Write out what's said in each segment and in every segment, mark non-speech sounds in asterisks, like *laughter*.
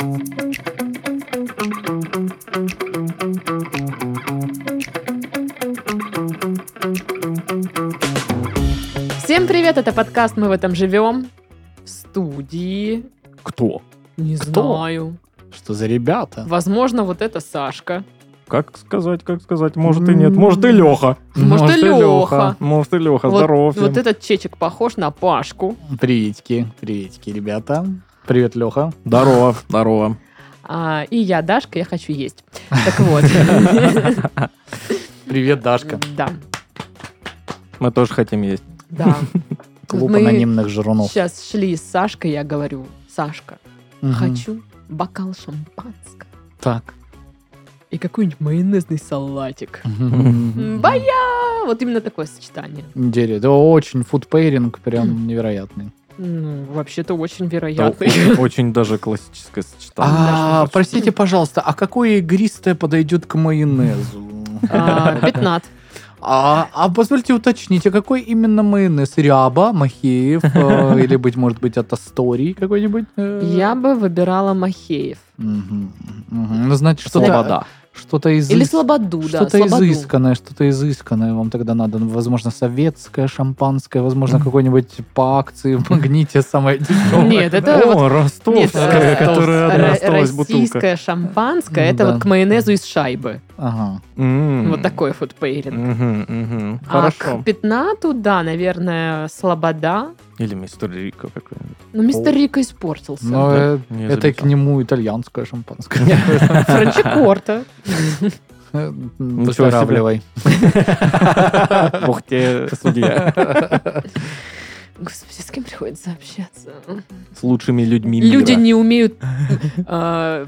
Всем привет, это подкаст «Мы в этом живем» в студии. Кто? Не Кто? знаю. Что за ребята? Возможно, вот это Сашка. Как сказать, как сказать? Может и нет. Может и Леха. Может, и Леха. Может и Леха. Вот, Здорово всем. вот этот чечек похож на Пашку. Приветики, приветики, ребята. Привет, Леха. Здорово. *laughs* Здорово. А, и я Дашка, я хочу есть. Так *laughs* вот. Привет, Дашка. Да, Мы тоже хотим есть. да. Клуб Мы анонимных жирунов. сейчас шли с Сашкой, я говорю, Сашка, Мгм. хочу бокал шампанского Так. и какой-нибудь майонезный салатик. Бая! Вот именно такое сочетание. Интересно. Это очень фудпейринг прям невероятный. Ну, вообще-то очень Это вероятно. *laughs* очень- даже классическое сочетание. А, простите, пожалуйста, а какое игристое подойдет к майонезу? А, Пятнат. А, а позвольте уточнить, а какой именно майонез? Ряба, Махеев, э, *laughs* или, быть может быть, от Астории какой-нибудь? э? Я бы выбирала Махеев. Мгм, мгм. Ну, значит, что-то... Слобода. Что-то из Или Слободу, да. Что-то изысканное, что-то изысканное вам тогда надо. Ну, Возможно, советское, шампанское, возможно, какой-нибудь по акции в магните самое дешевое. Нет, это О, вот э, которая одна осталась бутылка. российское шампанское, это Да. вот к майонезу из шайбы. Ага. Вот такой. Мгм, мгм. А Хорошо. к пятнату, да, наверное, слобода. Или мистер Рико какой-нибудь. Но мистер Рико испортился. Но э, Не это и к нему итальянское шампанское. Франчикорта. Э. Выздоравливай. *laughs* Бог тебе судья. Господи, с кем приходится общаться? С лучшими людьми мира. Люди не умеют э,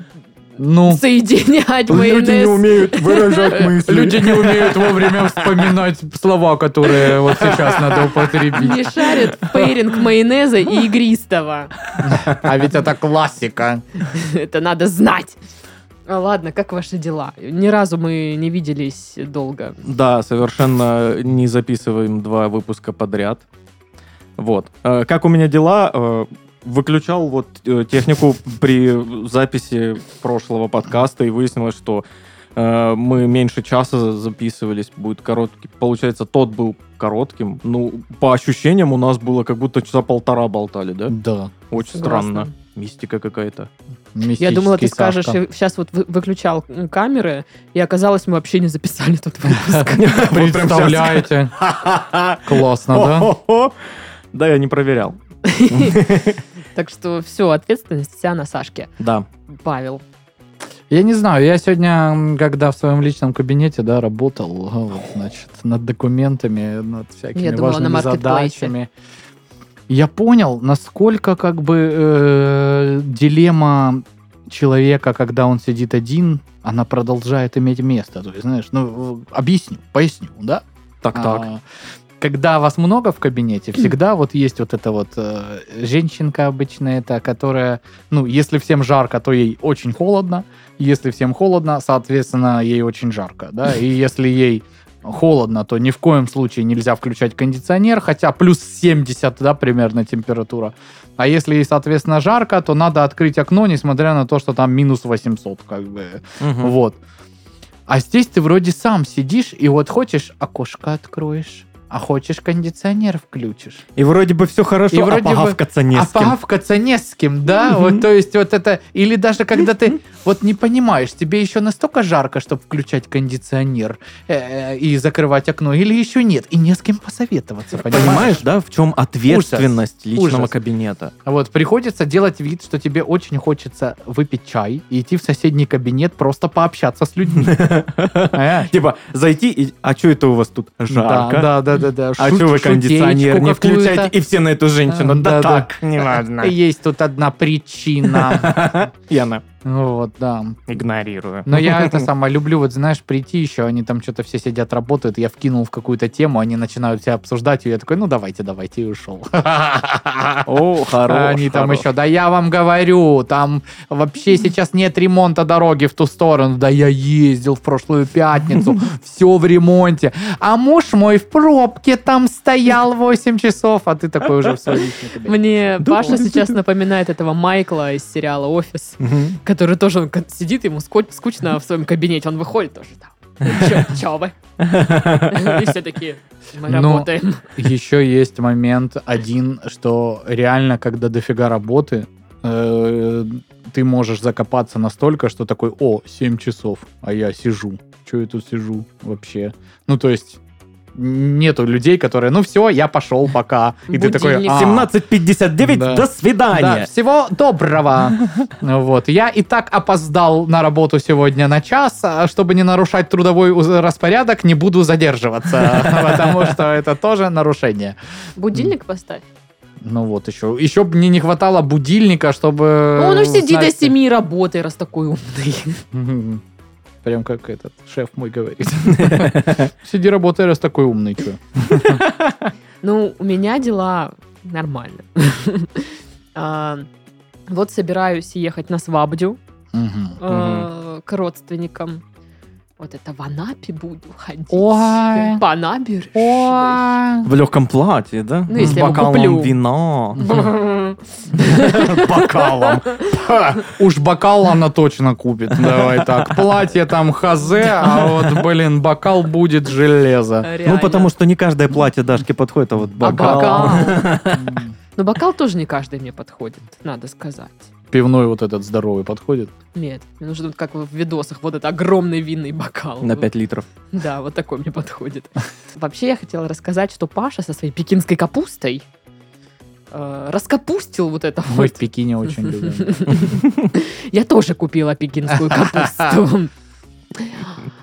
Ну, соединять Люди не майонез. умеют выражать *laughs* мысли. люди не умеют вовремя вспоминать слова, которые вот сейчас надо употребить. Не шарят пейринг майонеза и игристого. А ведь это классика. Это надо знать. А, Ладно, как ваши дела? Ни разу мы не виделись долго. Да, совершенно не записываем два выпуска подряд. Вот. Э, Как у меня дела? Э, Выключал вот э, технику при записи прошлого подкаста и выяснилось, что э, мы меньше часа записывались, будет короткий. Получается, тот был коротким. Ну, по ощущениям у нас было как будто часа полтора болтали, да? Да. Очень Согласна. странно. Мистика какая-то. Я думала, ты скажешь, сейчас вот вы- выключал м, камеры, и оказалось, мы вообще не записали тот *laughs* выпуск. Представляете? Классно, да? Да, я не проверял. *laughs* Так что все, ответственность вся на Сашке. Да. Павел. Я не знаю, я сегодня, когда в своем личном кабинете, да, работал, вот, значит, над документами, над всякими Я думала, на важными маркетплейсе. задачами, я понял, насколько как бы э, дилемма человека, когда он сидит один, она продолжает иметь место. То есть, знаешь, ну, объясню, поясню, да? Так-так. А, Когда вас много в кабинете, всегда вот есть вот эта вот э, женщинка обычно это, которая, ну, если всем жарко, то ей очень холодно, если всем холодно, соответственно, ей очень жарко, да, *laughs* и если ей холодно, то ни в коем случае нельзя включать кондиционер, хотя плюс 70, да, примерно температура. А если ей, соответственно, жарко, то надо открыть окно, несмотря на то, что там минус 800, как бы. Мгм. Вот. А здесь ты вроде сам сидишь, и вот хочешь окошко откроешь, а хочешь кондиционер включишь. И вроде бы все хорошо, И а вроде бы- погавкаться не а с кем. погавкаться не с кем, да? Вот, то есть вот это... Или даже когда ты вот не понимаешь, тебе еще настолько жарко, чтобы включать кондиционер э, и закрывать окно, или еще нет, и не с кем посоветоваться, понимаешь? Понимаешь, да, в чем ответственность личного кабинета? Вот, приходится делать вид, что тебе очень хочется выпить чай и идти в соседний кабинет просто пообщаться с людьми. *laughs* Типа, зайти и... А что это у вас тут жарко? Да, да, да, да. А что вы кондиционер не включаете? И все на эту женщину. Да так, не важно. Есть тут одна причина. *laughs* Яна. Ну Вот, да. Игнорирую. Но я это *laughs* самое люблю, вот знаешь, прийти еще, они там что-то все сидят, работают, я вкинул в какую-то тему, они начинают все обсуждать, и я такой, ну давайте, давайте, и ушел. О, *laughs* хорош. Они там еще, да я вам говорю, там вообще сейчас нет ремонта дороги в ту сторону. Да я ездил в прошлую пятницу, *laughs* все в ремонте. А муж мой в пробке там стоял 8 часов, а ты такой уже все. Мне. Паша сейчас напоминает этого Майкла из сериала «Офис». Который тоже он сидит, ему скучно в своем кабинете, он выходит тоже там. Чё, *laughs* чё вы? *laughs* И все такие, мы Но- работаем. Еще есть момент один, что реально, когда дофига работы, э, ты можешь закопаться настолько, что такой, о, 7 часов, а я сижу. Че я тут сижу вообще? Ну, то есть, нету людей, которые, ну все, я пошел, пока. И ты такой, Будильник. «А, 17.59, Да. до свидания. Да, всего доброго. *laughs* Вот. Я и так опоздал на работу сегодня на час, а чтобы не нарушать трудовой распорядок, не буду задерживаться, *laughs* потому что это тоже нарушение. Будильник поставь. Ну вот еще. Еще бы мне не хватало будильника, чтобы... Ну, он уж сиди до 7 работай, раз такой умный. *laughs* Прям как этот шеф мой говорит. *laughs* Сиди работай, раз такой умный. чё. *laughs* Ну, у меня дела нормально. *laughs* А, Вот собираюсь ехать на свабдю э, к родственникам. Вот это в Анапе буду ходить. Ой. По набережной. Ой. В легком платье, да? Ну, если С бокалом куплю. вина. *laughs* Бокалом. Уж бокал она точно купит. Давай так. Платье там хазе, а вот, блин, бокал будет железо. Ну, потому что не каждое платье Дашке подходит, а вот А бокал. бокал? *laughs* Ну, бокал тоже не каждый мне подходит, надо сказать. Пивной вот этот здоровый подходит. Нет, мне нужно вот как в видосах, вот это огромный винный бокал. На 5 литров. Да, вот такой мне подходит. Вообще, я хотела рассказать, что Паша со своей пекинской капустой э, раскапустил вот это Мы вот. в Пекине очень любим. *laughs* Я тоже купила пекинскую капусту. *laughs*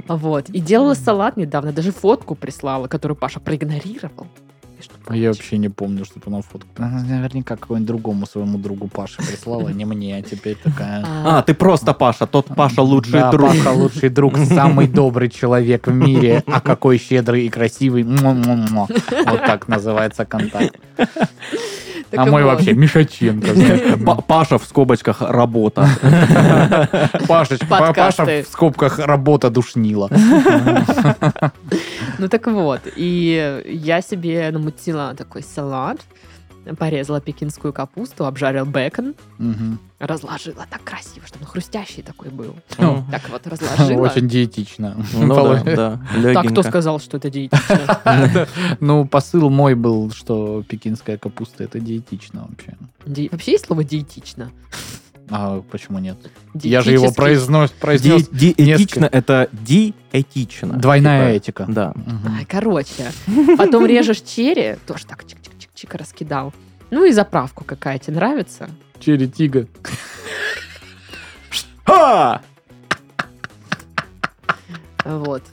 Вот. И делала салат недавно, даже фотку прислала, которую Паша проигнорировал. А Я вообще не помню, что она фотку. Она наверняка какому-нибудь другому своему другу Паше прислала, не мне, а теперь такая... А, ты просто Паша, тот Паша лучший Да, друг. Паша лучший друг, самый добрый человек в мире, а какой щедрый и красивый. Вот так называется контакт. Так А мой вот. вообще Мишаченко, Паша в скобочках работа. Пашеч- Па- Подкасты. Паша в скобках работа душнила. Ну так вот, и я себе намутила такой салат, порезала пекинскую капусту, обжарил бекон, Мгм. разложила так красиво, чтобы он хрустящий такой был. Ну, Так вот разложила. Очень диетично. Ну да, да, Так, кто сказал, что это диетично? *laughs* Ну, посыл мой был, что пекинская капуста это диетично вообще. Ди- Вообще есть слово диетично? А почему нет? Я же его произнес, произнес Ди- Диэтично — это диэтично. Двойная Типа, этика. Да. Мгм. Ай, короче, потом режешь черри, тоже так чик-чик-чик-чик раскидал. Ну и заправку какая тебе нравится? Черри тига. Вот.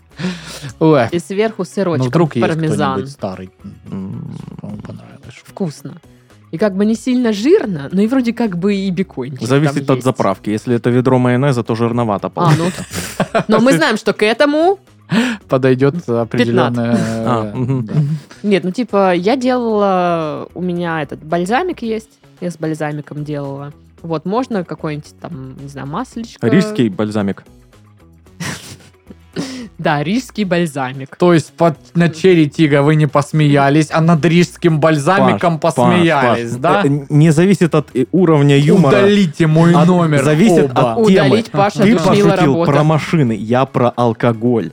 Ой, И сверху ну сырочком вдруг есть пармезан. кто-нибудь старый, кому понравилось. Вкусно. И как бы не сильно жирно, но и вроде как бы и бекончик Зависит там от есть. заправки. Если это ведро майонеза, то жирновато А, ну, *laughs* но мы знаем, что к этому... *gasps* Подойдет определенная... А, мгм. да. Нет, ну типа я делала... У меня этот бальзамик есть. Я с бальзамиком делала. Вот, можно какой-нибудь там, не знаю, маслечко. Рижский бальзамик. *laughs* Да, рижский бальзамик. То есть под, на черри тига вы не посмеялись, а над рижским бальзамиком Паш, посмеялись, Паш, да? э, Не зависит от э, уровня юмора. Удалите мой От- номер зависит оба. от темы. Удалить Паша Ты пошутил работа. про машины, я про алкоголь.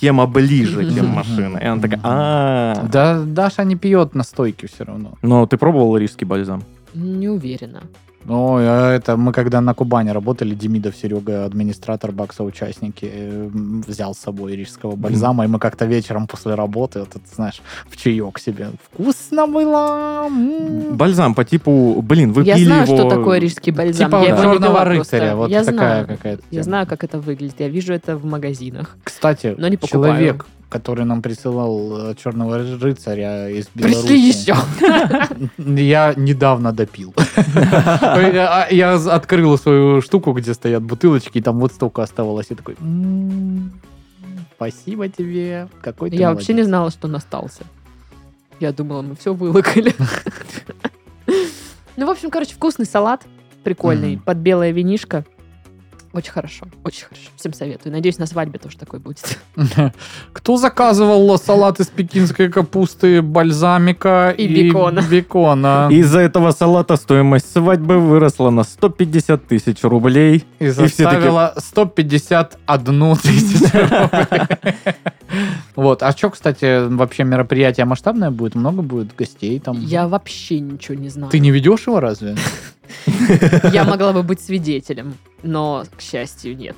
Тема ближе, чем Мгм. машины. И она такая, а Да, Даша не пьет настойки все равно. Но ты пробовал рижский бальзам? Не уверена. Ой, а это мы когда на Кубани работали, Демидов Серега, администратор Бакса, участники, э, взял с собой рижского бальзама, и мы как-то вечером после работы, вот это, знаешь, в чаек себе. Вкусно было! м. Бальзам по типу, блин, вы я пили знаю, его... что такое рижский бальзам. Типа я его не черного рыцаря, вот я такая знаю. какая-то. Я тема. знаю, как это выглядит. Я вижу это в магазинах. Кстати, Но не покупаю. человек, который нам присылал э, черного рыцаря из Беларуси. Пришли еще. *laughs* Я недавно допил. *laughs* Я открыл свою штуку, где стоят бутылочки, и там вот столько оставалось. Я такой, «М, спасибо тебе. Какой ты Я вообще не молодец». знала, что он остался. Я думала, мы все вылокали. *laughs* Ну, в общем, короче, вкусный салат. Прикольный. Под белое винишко. Очень хорошо. Очень хорошо. Всем советую. Надеюсь, на свадьбе тоже такой будет. *laughs* Кто заказывал салат из пекинской капусты, бальзамика И бекона. бекона? Из-за этого салата стоимость свадьбы выросла на 150 тысяч рублей. И все таки- заставила 151 *laughs* тысячу рублей. Вот. А что, кстати, вообще мероприятие масштабное будет? Много будет гостей там? Я вообще ничего не знаю. Ты не ведешь его разве? *laughs* Я могла бы быть свидетелем, но, к счастью, нет.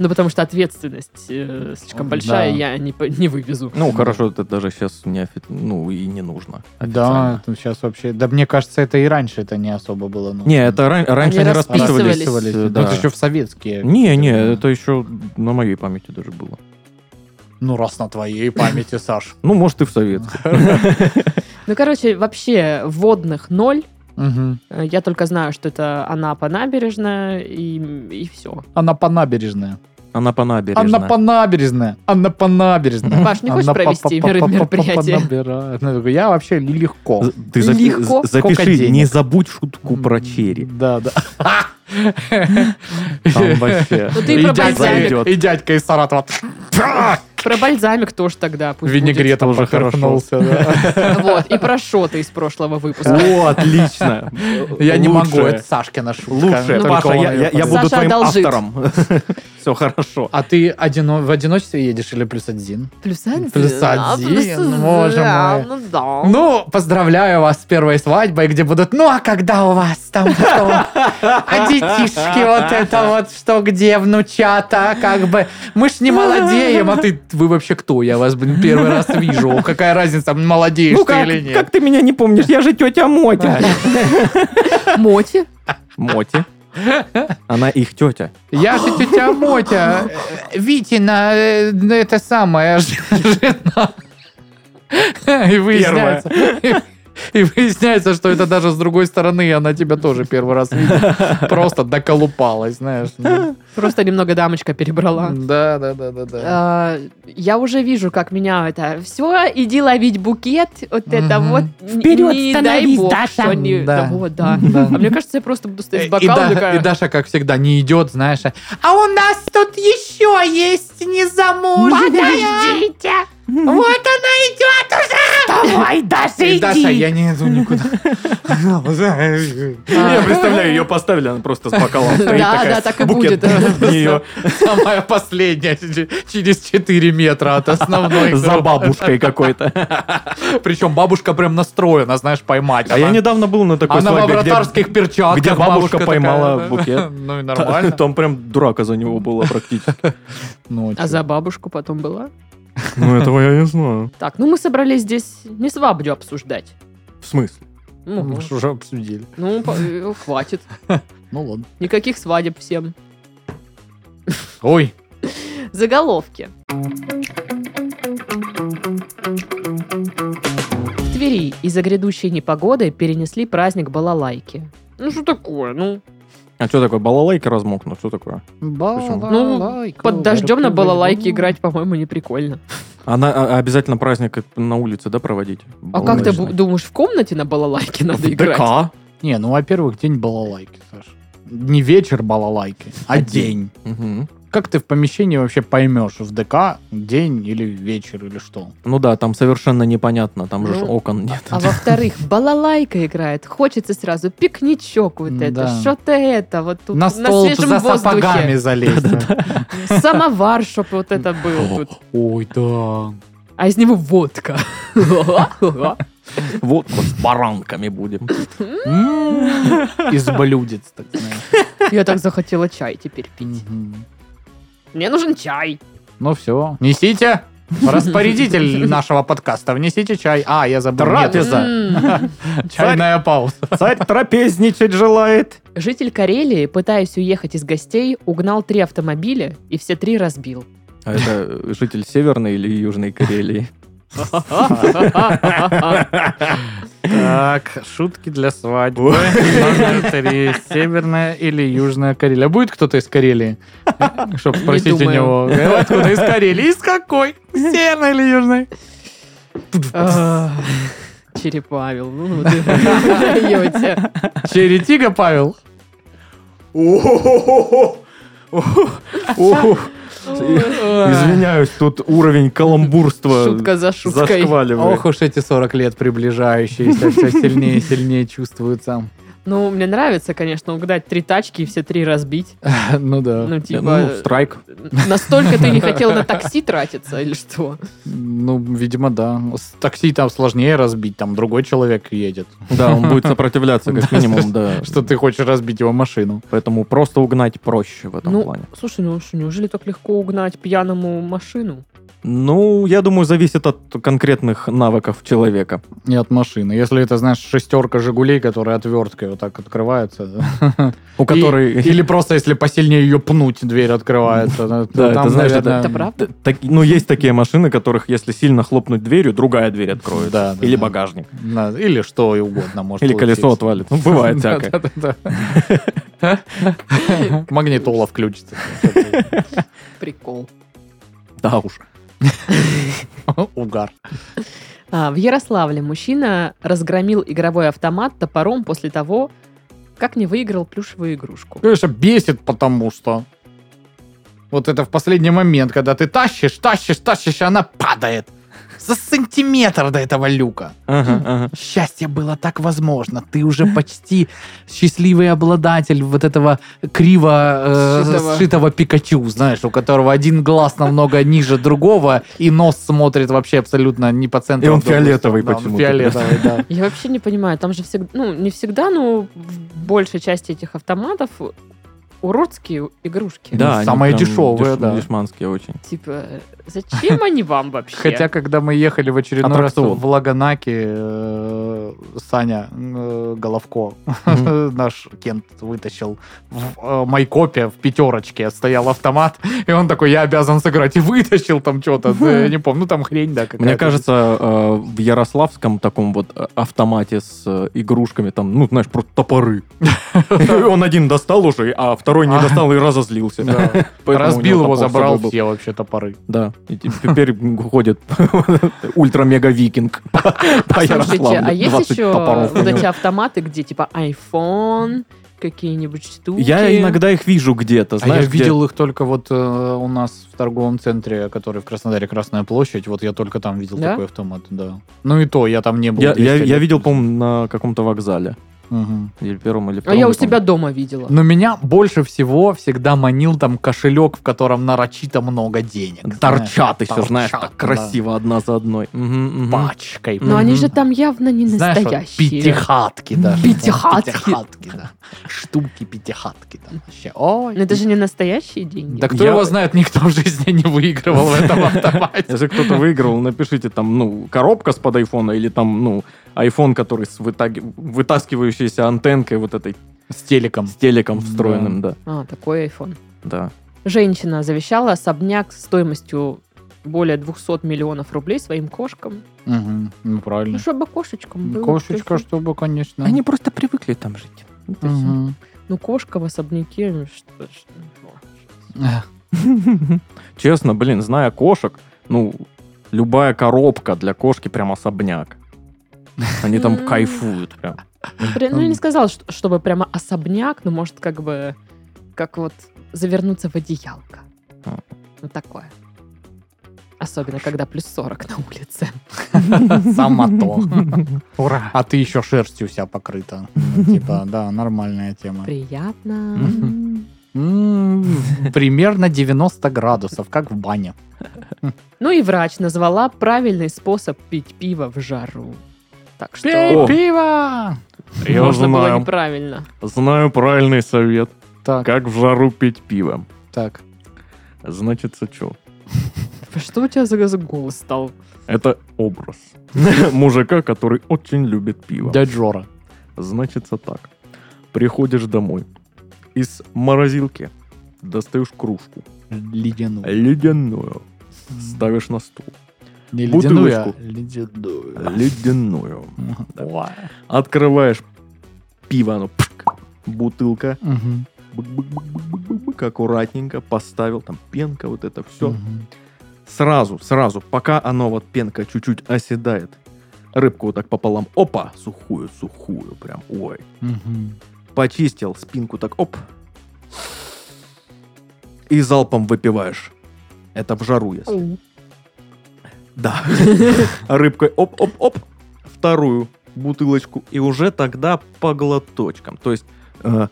Ну, потому что ответственность э, слишком большая, Да. я не, не вывезу. Ну, хорошо, это даже сейчас не офи- ну и не нужно. Да, сейчас вообще... Да мне кажется, это и раньше это не особо было. нужно. Не, это ран- раньше Они они расписывались. расписывались. э, Ну, да. это еще в советские. Не, не, это еще на моей памяти даже было. Ну, раз на твоей памяти, Саш. Ну, может, и в советской. *laughs* Ну, короче, вообще водных ноль. Э, Я только знаю, что это Анапа набережная, и, и все. Она по набережная. Она по набережной. Она по набережная. Она по набережной. Паш, не хочешь Она провести по- по- по- по- мероприятие? по- Ну, Я вообще легко. Ты Легко. запиши, не забудь шутку про черри. Да, да. Там вообще... Ну, ты И про дядька- бальзамик. И дядька из Саратова. Про бальзамик тоже тогда пусть Винегретом Тоже поперхнулся. да. *laughs* Вот, и про шоты из прошлого выпуска. О, отлично. Я не могу, это Сашкина шутка. Лучше. Только Паша, я, буду Саша твоим автором. *laughs* Все хорошо. А ты в одиночестве едешь или плюс один? Плюс один. Плюс один, боже мой. Ну. Ну, поздравляю вас с первой свадьбой, где будут, ну, а когда у вас там что? А детишки вот это вот, что где, внучата, как бы. Мы ж не *laughs* молодеем, а ты, вы вообще кто? Я вас, блин, первый раз вижу. Какая разница, молодеешь Ну ты как, или нет? как ты меня не помнишь? Я же тетя Мотя. Моти. *laughs* Моти. Она их тетя. Я же тетя Мотя, Витина, это самая ж- жена. И выясняется, и выясняется, что это даже с другой стороны, она тебя тоже первый раз видит. *laughs* Просто доколупалась, знаешь. ну. Просто немного дамочка перебрала. Да, да, да, да, да. А, Я уже вижу, как меня это все, иди ловить букет, вот это вот. Вперед не становись, дай бог, Даша. не- Да. да, вот, да. *laughs* Да. А мне кажется, я просто буду стоять с И, бокалом такая, и Даша, как всегда, не идет, знаешь. а, А у нас тут еще есть незамужняя. Подождите! Вот она идет уже. Давай, Даша, И, Даша, я иди! не иду никуда. *laughs* Я представляю, ее поставили, она просто с бокалом стоит Да, да, так и будет. в нее Самая последняя, через 4 метра от основной. за бабушкой какой-то. *laughs* Причем бабушка прям настроена, знаешь, поймать. А я Она- недавно был на такой Она свадьбе, где- вратарских перчатках. где бабушка поймала букет. *laughs* Ну и нормально. Там прям драка за него была практически. Ну, А за бабушку потом была? Ну, этого я не знаю. Так, ну мы собрались здесь не свадьбу обсуждать. В смысле? Ну, Мы ж уже обсудили. ну, по- э, хватит. *laughs* Ну ладно. Никаких свадеб всем. Ой, Заголовки. В Твери из-за грядущей непогоды перенесли праздник балалайки. Ну что такое? Ну, А что такое, балалайки размокнут? Что такое? балалайка. под дождем на балалайке Почему? играть, по-моему, не прикольно. Она а, обязательно праздник на улице, да, проводить? А как ты думаешь, в комнате на балалайке надо В играть? ДК. Не, ну, во-первых, день балалайки, Саш. Не вечер балалайки, а А день. Мгм. Как ты в помещении вообще поймешь, в ДК день или вечер или что? Ну да, там совершенно непонятно, там же Ну, окон нет. А во-вторых, *laughs* балалайка играет. Хочется сразу пикничок вот это, Да. что-то это, вот тут на стол свежем за сапогами залезть. Самовар, чтоб вот это был тут. Ой, да. А из него водка. *laughs* Водку с баранками будем. Из блюдец, так знаешь. Я так захотела чай теперь пить. Мне нужен чай. Ну все, несите. Распорядитель *laughs* нашего подкаста, внесите чай. А, я забыл. Трапеза. *laughs* Чайная пауза. Царь трапезничать желает. Житель Карелии, пытаясь уехать из гостей, угнал три автомобиля и все три разбил. А это житель Северной или Южной Карелии? *laughs* Так, шутки для свадьбы. Номер три. Северная или Южная Карелия. Будет кто-то из Карелии? Чтобы спросить у него. «Э, Откуда из Карелии? Из какой? Северной или Южной? А, Черепавил, ну ну ты даете. Черетига, Павел? Извиняюсь, тут уровень каламбурства Шутка за шуткой. зашкваливает. Ох уж эти 40 лет приближающиеся, все сильнее и сильнее чувствуются. Ну, мне нравится, конечно, угадать три тачки и все три разбить. *laughs* Ну да. Ну, Ну, типа, страйк. *laughs* настолько ты не *laughs* хотел на такси тратиться или что? Ну, видимо, да. С такси там сложнее разбить, там другой человек едет. Да, он будет сопротивляться как минимум, да. Что ты хочешь разбить его машину. Поэтому просто угнать проще в этом Ну, плане. слушай, ну что, неужели так легко угнать пьяному машину? Ну, я думаю, зависит от конкретных навыков человека. Не от машины. Если это, знаешь, шестерка «Жигулей», которая отверткой вот так открывается. У которой... И- Или просто, если посильнее ее пнуть, дверь открывается. да, это, знаешь, Это правда? Ну, есть такие машины, которых, если сильно хлопнуть дверью, другая дверь откроется. Или багажник. Или что и угодно может Или колесо отвалит. Ну, бывает *laughs* всякое. *laughs* Магнитола включится. Прикол. Да уж. *laughs* Угар. А, в Ярославле мужчина разгромил игровой автомат топором после того, как не выиграл плюшевую игрушку. Конечно, бесит, потому что вот это в последний момент, когда ты тащишь, тащишь, тащишь, и она падает. За сантиметр до этого люка. Ага, ага. Счастье было так возможно. Ты уже почти счастливый обладатель вот этого криво э, Сшитого. сшитого Пикачу, знаешь, у которого один глаз намного ниже другого, и нос смотрит вообще абсолютно не по центру. И он а фиолетовый. Да, почему-то. Фиолетовый, да. Я вообще не понимаю, там же всегда, ну, не всегда, но в большей части этих автоматов уродские игрушки. Да, самые дешевые, деш- да. Дешманские очень. Типа, зачем они вам вообще? Хотя, когда мы ехали в очередной раз в Лаганаке, э, Саня э, Головко, *laughs* наш Кент вытащил в э, Майкопе в пятерочке стоял автомат, и он такой, я обязан сыграть, и вытащил там что-то, я не помню, ну там хрень, да, какая-то. Мне кажется, э, в Ярославском таком вот автомате с игрушками, там, ну, знаешь, просто топоры. *laughs* Он один достал уже, а второй не А. достал и разозлился. *laughs* Разбил его, забрал все вообще топоры. Да, и теперь ходит ультра-мега-викинг по Слушайте, Ярославлю. а есть 20 еще топоров вот эти автоматы, где типа iPhone, какие-нибудь штуки? Я иногда их вижу где-то, А знаешь, я где- видел их только вот э, у нас в торговом центре, который в Краснодаре Красная площадь. Вот я только там видел Да? такой автомат, да. Ну и то, я там не был. Я, 200 я, я видел, по-моему, на каком-то вокзале. Мгм. Или первом, или А втором. я у помню. себя дома видела. Но меня больше всего всегда манил там кошелек, в котором нарочито много денег. Торчат знаешь. еще, знаешь, Торчат, так красиво одна за одной. Мгм. да. Пачкой. Но они Мгм. же там явно не Знаешь, вот настоящие. пятихатки даже. Пятихатки. Пятихатки, да. Штуки пятихатки. да. Вообще, ой. Но это же не настоящие деньги. Да кто Я- его знает, никто в жизни не выигрывал в этом автомате. Если кто-то выиграл, напишите там, ну, коробка с под айфона или там, ну, iPhone, который с вытаги- вытаскивающейся антенкой вот этой С телеком. с телеком встроенным, да. А, такой iPhone. Да. Женщина завещала особняк стоимостью более 200 миллионов рублей своим кошкам. Мгм. Ну, Ну, правильно. чтобы кошечкам было. Кошечка, всё. чтобы, конечно. Они просто привыкли там жить. Вот. Мгм. Ну, кошка в особняке, ну, что ну, Честно, блин, зная кошек, ну, любая коробка для кошки прям особняк. Они там кайфуют прям. Ну, я не сказала, что- чтобы прямо особняк, но может как бы, как вот завернуться в одеялко. А. Вот такое. Особенно, когда плюс 40 на улице. *laughs* Сама то. *laughs* Ура. А ты еще шерстью вся покрыта. Ну, Типа, *laughs* да, нормальная тема. Приятно. Примерно 90 градусов, как в бане. Ну и врач назвала правильный способ пить пиво в жару. Так что Пей О. пиво! Я можно было знаю, неправильно. знаю правильный совет, Так, как в жару пить пиво. так. Значит, что? Что у тебя за за голос стал? Это образ *laughs* мужика, который очень любит пиво. Дядь Жора. Значится так. Приходишь домой. Из морозилки достаешь кружку. Ледяную. Ледяную. Ставишь на стул. Не ледяную, а ледяную. Ледяную. *laughs* Открываешь пиво, оно пшк, бутылка. Бык-бык-бык-бык-бык, аккуратненько поставил, там пенка, вот это все. Сразу, сразу, пока оно вот пенка чуть-чуть оседает, рыбку вот так пополам, опа, сухую, сухую, прям, ой. Почистил спинку так, оп. И залпом выпиваешь. Это в жару, если. Да. *laughs* Рыбкой оп-оп-оп. Вторую бутылочку. И уже тогда по глоточкам. То есть э,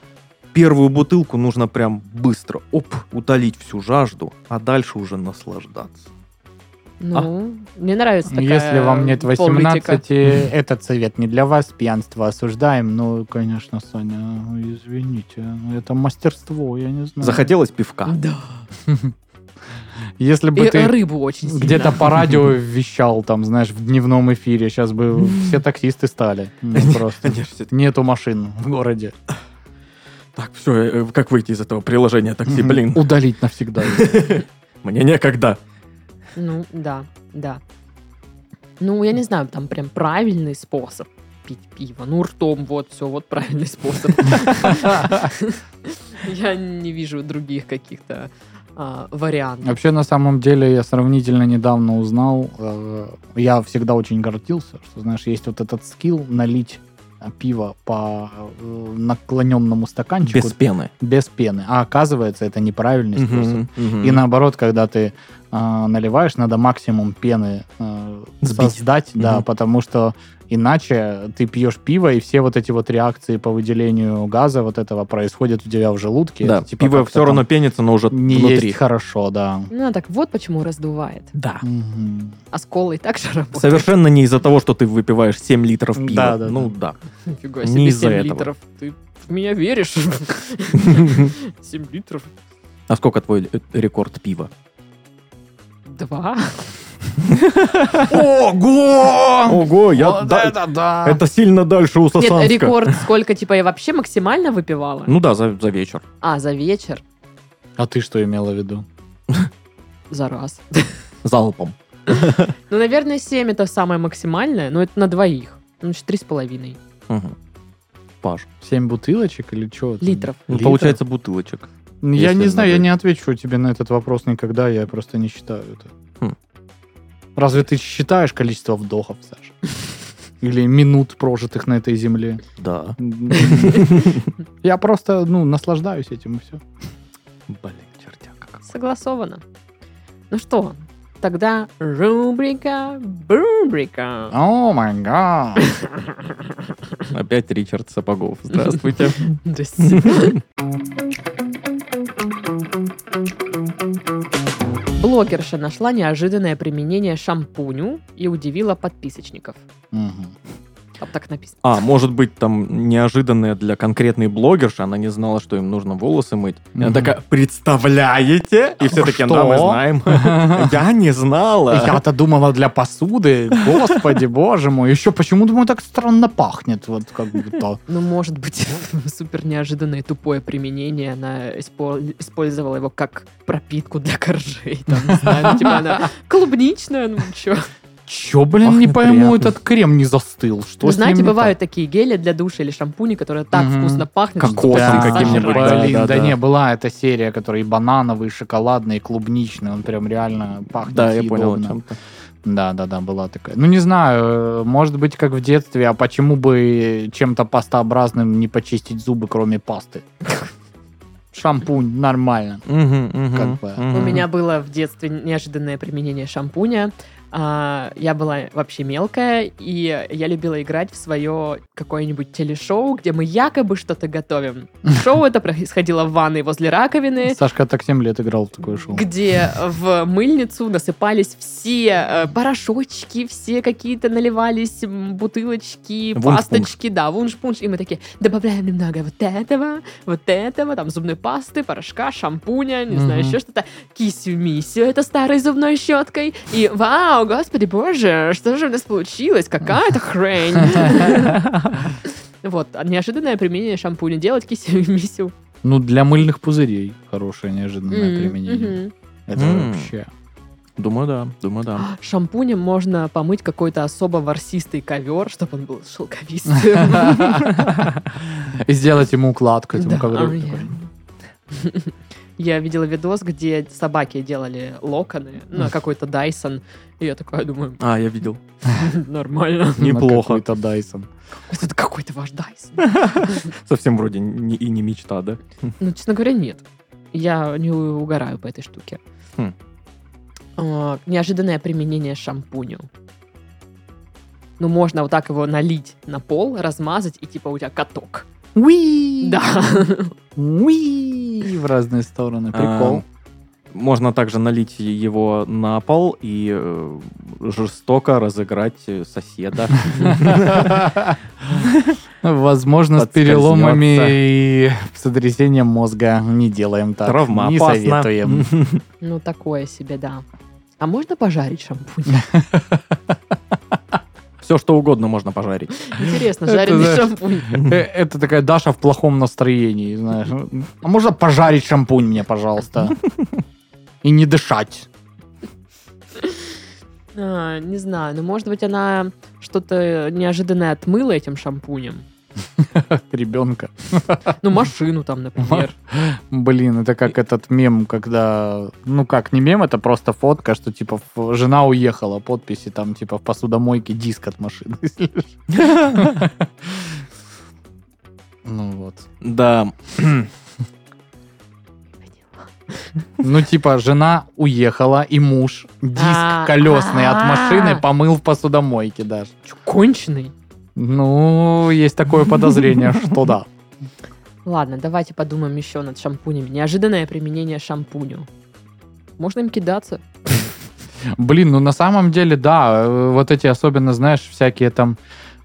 первую бутылку нужно прям быстро, оп, утолить всю жажду, а дальше уже наслаждаться. Ну, мне нравится такая Если вам нет политика. 18, этот совет не для вас, пьянство осуждаем. Ну, конечно, Соня, извините, это мастерство, я не знаю. Захотелось пивка. Да. *laughs* Если бы И ты рыбу очень сильно. где-то по радио вещал, там, знаешь, в дневном эфире, сейчас бы все таксисты стали. Ну, просто. Нету машин в городе. Так, все, как выйти из этого приложения такси, блин. Удалить навсегда. *laughs* Мне некогда. Ну, да, да. Ну, я не знаю, там прям правильный способ пить пиво. Ну, ртом вот, все, вот правильный способ. *laughs* Я не вижу других каких-то а, вариантов. Вообще, на самом деле, я сравнительно недавно узнал, э, я всегда очень гордился, что, знаешь, есть вот этот скилл налить э, пиво по э, наклоненному стаканчику Без пены. без пены. А оказывается, это неправильный способ. Мгм, мгм. И наоборот, когда ты а, наливаешь, надо максимум пены э, Сбить. создать, да, Мгм. потому что иначе ты пьешь пиво, и все вот эти вот реакции по выделению газа вот этого происходят у тебя в желудке. Да, Это типа пиво все равно пенится, но уже не внутри. есть хорошо, да. Ну, так вот почему раздувает. Да. Мгм. А с колой так же работает. Совершенно не из-за того, что ты выпиваешь 7 литров пива. Да, да, ну да. Нифига Не себе, из-за 7 этого. литров. Ты в меня веришь? *laughs* 7 литров? А сколько твой э, рекорд пива? Два? Ого! Ого, я Вот да- это да! это сильно дальше у Нет, Сосанска. рекорд сколько, типа, я вообще максимально выпивала? Ну да, за, за вечер. А, за вечер? А ты что имела в виду? За раз. Залпом. *laughs* Ну, наверное, 7 это самое максимальное, но это на двоих. Ну, Значит, три с половиной. Паш. Семь бутылочек или что? литров. Ну, Литров? получается бутылочек. Я не знаю, я не отвечу тебе на этот вопрос никогда, я просто не считаю это. Хм. Разве ты считаешь количество вдохов, Саша? Или минут, прожитых на этой земле? Да. Я просто, ну, наслаждаюсь этим и все. Блин, чертяка. Согласовано. Ну что, тогда рубрика Бубрика. О май гад. Опять Ричард Сапогов. Здравствуйте. *laughs* Блогерша нашла неожиданное применение шампуню и удивила подписочников. Мгм. Там так написано. А, может быть, там неожиданное для конкретной блогерши, она не знала, что им нужно волосы мыть. И она такая, представляете? И все такие, да, мы Что? знаем. *laughs* Я не знала. Я-то думала для посуды. Господи, боже мой. Еще почему, думаю, так странно пахнет. Вот как будто. Ну, может быть, *laughs* супер неожиданное тупое применение. Она испо- использовала его как пропитку для коржей. Там, не знаю, ну, типа она *laughs* клубничная, ну чё. Че, блин, не Пахнет пойму, приятно. этот крем не застыл. Что Вы знаете, не бывают такие гели для душа или шампуни, которые так Мгм. вкусно пахнут. что Кокосом Да, каким-нибудь, сожрать. Блин, да, да, да, да. не, была эта серия, которая и банановый, и шоколадный, и клубничный. Он прям реально пахнет Да, я понял о съедобно. чем-то. Да, да, да, была такая. Ну, не знаю, э, может быть, как в детстве, а почему бы чем-то пастообразным не почистить зубы, кроме пасты? Шампунь, нормально. Как бы. У меня было в детстве неожиданное применение шампуня. А, я была вообще мелкая, и я любила играть в свое какое-нибудь телешоу, где мы якобы что-то готовим. *laughs* Шоу это происходило в ванной возле раковины, Сашка так 7 лет играл в такое шоу. где в мыльницу насыпались все э, порошочки, все какие-то наливались бутылочки, пасточки, да, вунш-пунш, и мы такие, добавляем немного вот этого, вот этого, там, зубной пасты, порошка, шампуня, не знаю, еще что-то, кисю-мисю, это старой зубной щеткой, и вау, господи боже, что же у нас получилось, какая-то хрень. *laughs* Вот, а неожиданное применение шампуня, делать кисю-мисю. Ну, для мыльных пузырей хорошее неожиданное применение. Это вообще. Думаю, да. Думаю, да. *gasps* Шампунем можно помыть какой-то особо ворсистый ковер, чтобы он был шелковистым. *laughs* И сделать ему укладку этому ковру. *laughs* я- видела видос, где собаки делали локоны на какой-то Дайсон. И я такая думаю, А, я видел. *laughs* нормально. *laughs* Неплохо. какой-то Дайсон. Это какой-то ваш Дайсон. *laughs* Совсем вроде и не мечта, да? Ну, честно говоря, нет. Я не угораю по этой штуке. Хм. А, Неожиданное применение шампуню. Ну, можно вот так его налить на пол, размазать, и типа у тебя каток. Уи! Да. Уи! В разные стороны. Прикол. А, Можно также налить его на пол и э, жестоко разыграть э, соседа. Возможно, с переломами и сотрясением мозга. Не делаем так. Травма Не советуем. Ну, такое себе, да. А можно пожарить шампунь? *laughs* Все, что угодно можно пожарить. Интересно, Это жареный да. шампунь. Э, Это такая Даша в плохом настроении, знаешь. А можно пожарить шампунь мне, пожалуйста? И не дышать. А, не знаю, ну, может быть, она что-то неожиданное отмыла этим шампунем. *laughs* Ребенка. Ну, машину там, например. *laughs* Блин, это как этот мем, когда... Ну как, не мем, это просто фотка, что типа жена уехала, подписи там типа в посудомойке диск от машины. *laughs* Ну вот. Да. *clears throat* Ну, типа, жена уехала, и муж диск А, колесный от машины помыл в посудомойке даже. Чё, конченый? Ну, есть такое подозрение, *laughs* что да. Ладно, давайте подумаем еще над шампунями. Неожиданное применение шампуню. Можно им кидаться? Блин, ну на самом деле, да, э, вот эти особенно, знаешь, всякие там,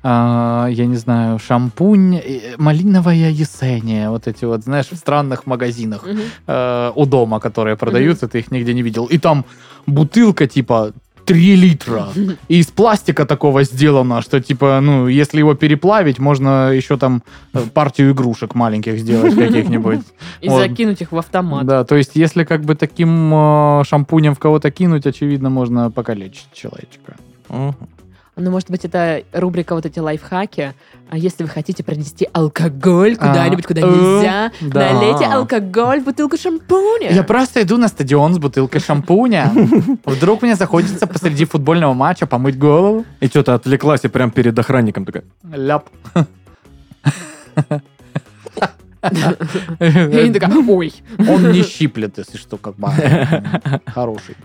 а, я не знаю, шампунь, э, малиновая Есения, вот эти вот, знаешь, в странных магазинах э, у дома, которые продаются, ты их нигде не видел. И там бутылка типа 3 литра. И из пластика такого сделано, что типа, ну, если его переплавить, можно еще там э, партию игрушек маленьких сделать каких-нибудь. И Вот. закинуть их в автомат. Да, то есть если как бы таким э, шампунем в кого-то кинуть, очевидно, можно покалечить человечка. Мгм. Ну, может быть, это рубрика вот эти лайфхаки. А если вы хотите пронести алкоголь куда-нибудь, куда э, нельзя, да. налейте алкоголь в бутылку шампуня. Я просто иду на стадион с бутылкой шампуня. Вдруг мне захочется посреди футбольного матча помыть голову. И что-то отвлеклась и прям перед охранником такая. Ляп. *laughs* И они такая, ой. Он не щиплет, если что, как бы. Хороший.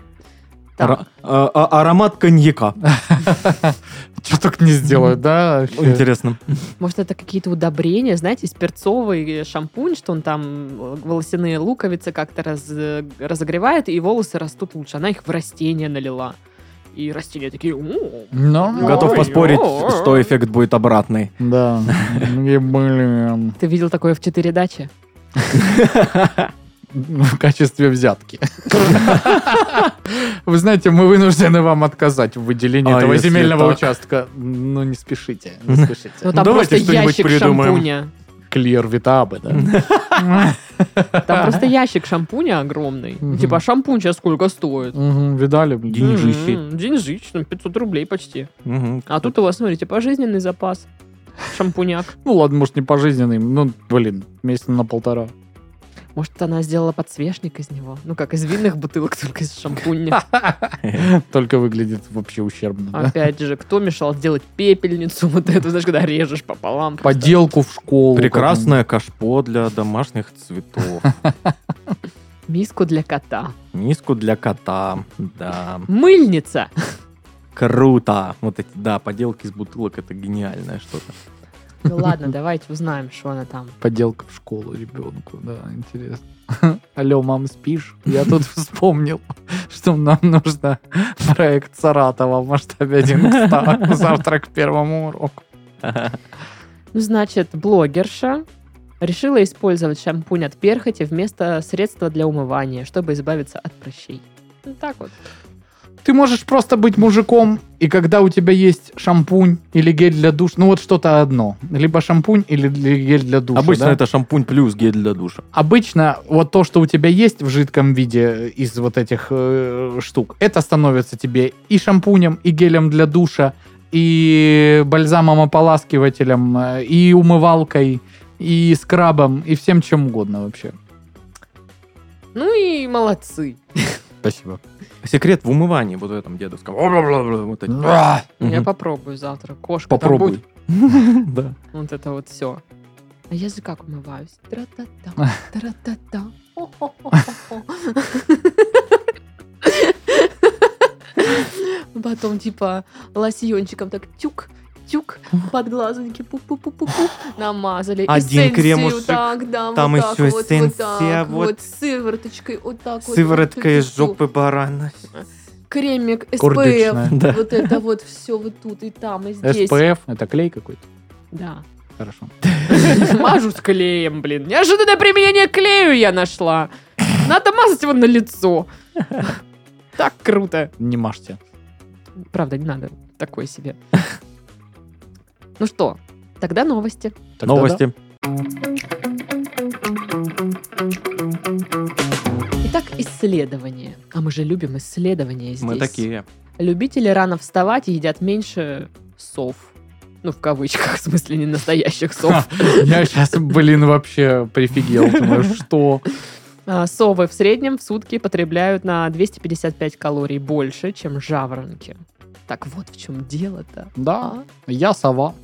«Ара- а- а- Аромат коньяка. *laughs* Что только не сделают, да? Интересно. Может, это какие-то удобрения, знаете, спирцовый шампунь, что он там э, волосяные луковицы как-то раз- разогревает, и волосы растут лучше. Она их в растения налила. И растения такие, «О, Ну, Готов поспорить, что эффект будет обратный. Да. *laughs* Блин. Ты видел такое в 4 дачи? *laughs* *laughs* В качестве взятки. *laughs* Вы знаете, мы вынуждены вам отказать в выделении А этого земельного так? участка. Ну, не спешите, не спешите. Ну, там Давайте просто что-нибудь ящик придумаем. шампуня. Клер Витабы, да? Там *laughs* просто ящик шампуня огромный. Типа, а шампунь сейчас сколько стоит? Видали? Деньжищи, ну, 500 рублей почти. А тут у вас, смотрите, пожизненный запас. Шампуняк. Ну ладно, может, не пожизненный. Ну, блин, месяца на полтора. Может, она сделала подсвечник из него? Ну, как из винных бутылок, только из шампуня. *laughs* Только выглядит вообще ущербно. Опять же, кто мешал сделать пепельницу вот эту, знаешь, когда режешь пополам? Поделку в школу. Прекрасное кашпо для домашних цветов. *laughs* Миску для кота. Миску для кота. Да. Мыльница. Круто. Вот эти, да, поделки из бутылок, это гениальное что-то. Ну ладно, давайте узнаем, что она там. Поделка в школу ребенку, да, интересно. *laughs* Алло, мам, спишь? Я тут *laughs* вспомнил, что нам нужно проект Саратова в масштабе 1 к 100 завтра к первому уроку. Ну, значит, блогерша решила использовать шампунь от перхоти вместо средства для умывания, чтобы избавиться от прыщей. Ну, так вот. Ты можешь просто быть мужиком, и когда у тебя есть шампунь или гель для душа, ну вот что-то одно. Либо шампунь или гель для душа. Обычно да? это шампунь плюс гель для душа. Обычно вот то, что у тебя есть в жидком виде из вот этих э, штук, это становится тебе и шампунем, и гелем для душа, и бальзамом-ополаскивателем, э, и умывалкой, и скрабом, и всем чем угодно вообще. Ну и молодцы. *laughs* Спасибо. Секрет в умывании вот в этом дедовском. Вот эти. Я попробую завтра. Кошка там Попробуй. будет. *laughs* Да. Вот это вот все. А я же как умываюсь? Тра-та-та, *laughs* тра-та-та. Хо-хо-хо-хо-хо. *laughs* Потом типа лосьончиком так тюк, тюк, под глазоньки пу-пу-пу-пу-пу *laughs* намазали. Один кремушек, так, да, там вот так еще вот, вот эссенция, так, вот. вот сывороткой, вот так вот. Сывороткой из жопы барана. Кремик. SPF, *laughs* Да. вот это вот все вот тут и там, и здесь. SPF, это клей какой-то? Да. Хорошо. *laughs* Мажу с клеем, блин. Неожиданное применение к клею я нашла. Надо мазать его на лицо. Так круто. Не мажьте. Правда, не надо. Такой себе. Ну что, тогда новости. Тогда Новости. Итак, исследование. А мы же любим исследования здесь. Мы такие. Любители рано вставать и едят меньше сов. Ну, в кавычках, в смысле, не настоящих сов. да. Я сейчас, блин, вообще прифигел. Думаю, что? А, Совы в среднем в сутки потребляют на 255 калорий больше, чем жаворонки. Так вот в чем дело-то. Да, а? я сова.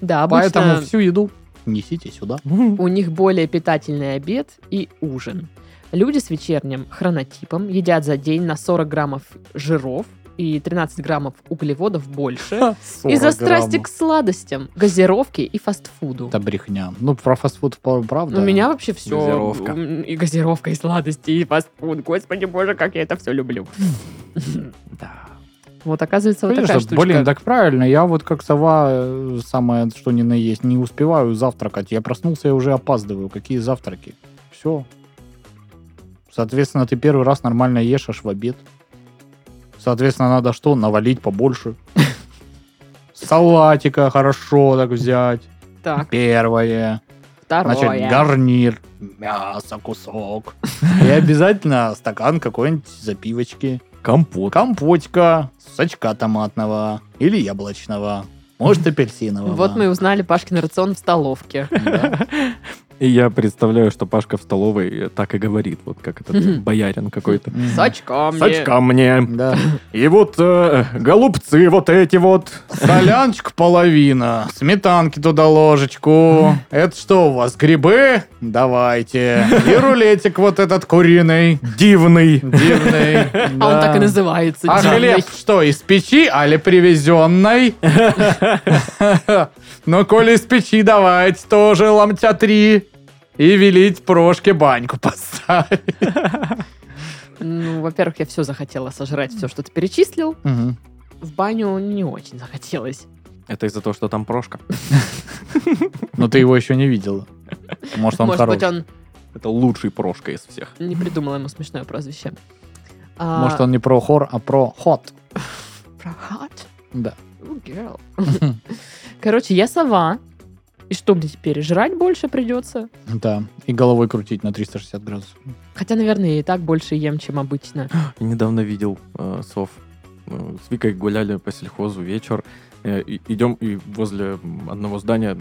Да, обычно Поэтому всю еду несите сюда. у них более питательный обед и ужин. Люди с вечерним хронотипом едят за день на 40 граммов жиров и 13 граммов углеводов больше 40 из-за страсти к сладостям, газировке и фастфуду. Это брехня. Ну, про фастфуд пра- правда. У меня вообще все. Газировка. И газировка, и сладости, и фастфуд. Господи боже, как я это все люблю. Да. Вот оказывается, вот Конечно, такая штучка. блин, так правильно. Я вот как сова, э, самое что ни на есть, не успеваю завтракать. Я проснулся и уже опаздываю. Какие завтраки? Все. Соответственно, ты первый раз нормально ешь аж в обед. Соответственно, надо что? Навалить побольше. *laughs* Салатика хорошо так взять. Так, Первое. второе. Значит, гарнир. Мясо, кусок. *laughs* И обязательно стакан какой-нибудь запивочки. Компот. Компотика, сачка томатного или яблочного. Может, *laughs* апельсинового. Вот мы и узнали Пашкин рацион в столовке. И я представляю, что Пашка в столовой так и говорит, вот как этот боярин какой-то. Мгм. С очками. С очками. Да. И вот э, голубцы вот эти вот. Соляночка половина, сметанки туда ложечку. Это что у вас, грибы? Давайте. И рулетик вот этот куриный. Дивный. Дивный. *laughs* А он так и называется. А хлеб что, из печи, али привезенный? *laughs* Ну, коли из печи, давайте тоже ломтя три. И велить прошке баньку поставить. Ну, во-первых, я все захотела сожрать, все, что ты перечислил. Мгм. В баню не очень захотелось. Это из-за того, что там прошка. Но ты его еще не видела. Может, он Может быть, он Это лучший прошка из всех. не придумал ему смешное прозвище. А, Может, он не про хор, а про хот. Про hot? Да. Girl. Короче, я сова. И что мне теперь, жрать больше придется? Да. И головой крутить на 360 градусов. Хотя, наверное, я и так больше ем, чем обычно. *gasps* Я недавно видел э, сов. С Викой гуляли по сельхозу вечер. Э, Идем и возле одного здания,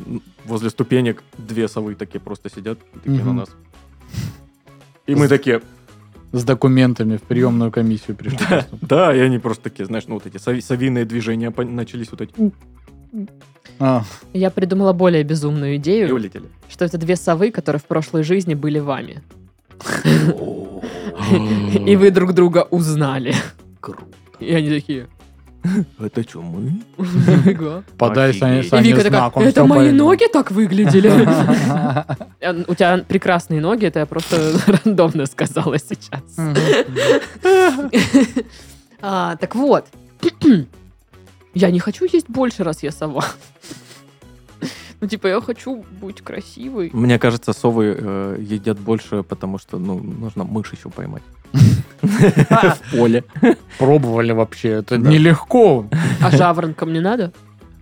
возле ступенек, две совы такие просто сидят, такие на Мгм. нас. И мы такие, С документами в приемную комиссию пришли. *laughs* просто. да, и они просто такие, знаешь, ну вот эти сови- совиные движения начались вот эти, А, Я придумала более безумную и идею, улетели. что это две совы, которые в прошлой жизни были вами. И вы друг друга узнали. Круто. И они такие... Это что, мы? Подай Сане, Офигеть. И Вика такая, это мои поймет». ноги так выглядели. *laughs* Э, У тебя прекрасные ноги, это я просто *laughs* рандомно сказала сейчас. *laughs* А, Так вот, я не хочу есть больше, раз я сова. *laughs* Ну, типа, я хочу быть красивой. Мне кажется, совы э, едят больше, потому что, ну, нужно мышь еще поймать. *laughs* *laughs* В поле. Пробовали вообще, это нелегко. А жаворонкам не надо?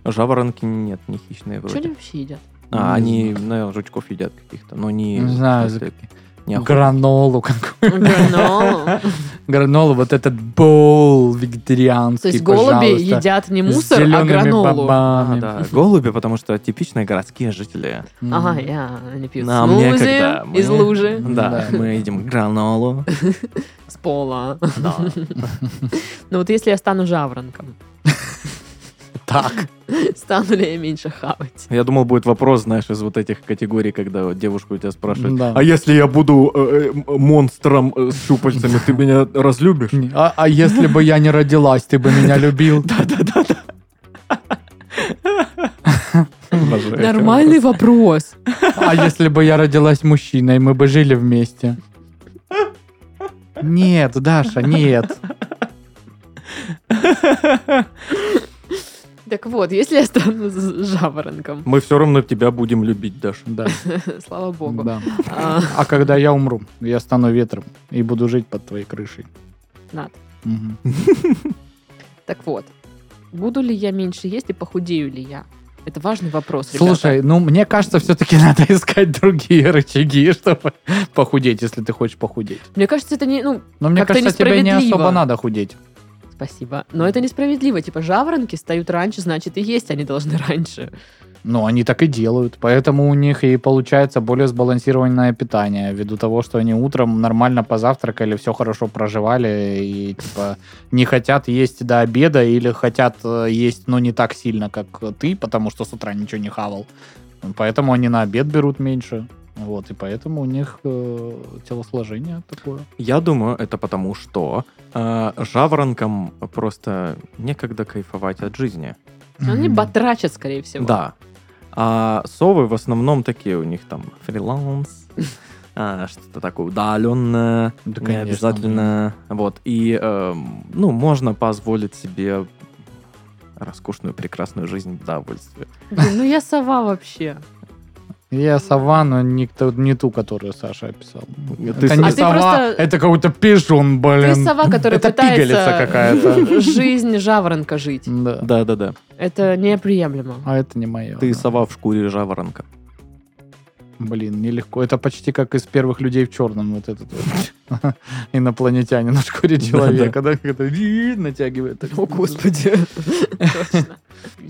Жаворонки нет, не хищные Что вроде. они вообще едят? А, они, наверное, жучков едят каких-то, но не... Не знаю, не охотники. Гранолу какую Гранолу. Гранолу, вот этот боул вегетарианский, То есть голуби едят не мусор, а гранолу. А, да, голуби, потому что типичные городские жители. Ага, я, они пьют Нам смузи некогда. Мы- из лужи, Да, Да. мы едим гранолу. с пола. Да. Ну вот если я стану жаворонком, Так. стану ли я меньше хавать? Я думал, будет вопрос, знаешь, из вот этих категорий, когда вот девушка у тебя спрашивает, Да. а если я буду э, э, монстром э, с щупальцами, ты меня разлюбишь? А, а если бы я не родилась, ты бы меня любил? *laughs* Обожаю. Нормальный вопрос. А если бы я родилась мужчиной, мы бы жили вместе? Нет, Даша, нет. Так вот, если я стану жаворонком, Мы все равно тебя будем любить, Даша. Да, *laughs* слава богу. да. А, А когда я умру, я стану ветром и буду жить под твоей крышей. Над. Мгм. *laughs* Так вот, буду ли я меньше есть и похудею ли я? Это важный вопрос, ребята. Слушай, ну мне кажется, все-таки *laughs* надо искать другие рычаги, чтобы похудеть, если ты хочешь похудеть. Мне кажется, это не, ну, Но мне кажется, тебе не особо надо худеть. Спасибо. Но это несправедливо. Типа, жаворонки встают раньше, значит, и есть они должны раньше. Ну, они так и делают. Поэтому у них и получается более сбалансированное питание, ввиду того, что они утром нормально позавтракали, все хорошо проживали и типа не хотят есть до обеда или хотят э, есть, но не так сильно, как ты, потому что с утра ничего не хавал. Поэтому они на обед берут меньше. Вот, и поэтому у них э, телосложение такое. Я думаю, это потому, что э, жаворонкам просто некогда кайфовать от жизни. Они батрачат, скорее всего. Да. А совы в основном такие у них там фриланс, *laughs* а, что-то такое удаленное, Да, не обязательно. Вот. И, эм, ну, можно позволить себе роскошную, прекрасную жизнь в удовольствие. Блин, ну я сова вообще. Я сова, но не, ту- не ту, которую Саша описал. Ты это с- не А ты сова, просто- это какой-то пижон, блин. Ты сова, которая это пигалица пытается какая-то. *laughs* жизнь жаворонка жить. Да. Да-да-да. Это неприемлемо. А это не мое. Ты да. сова в шкуре жаворонка. Блин, нелегко. Это почти как из первых людей в черном. Вот этот вот *laughs* инопланетянин на шкуре человека, да, когда *laughs* натягивает. О, господи. Точно.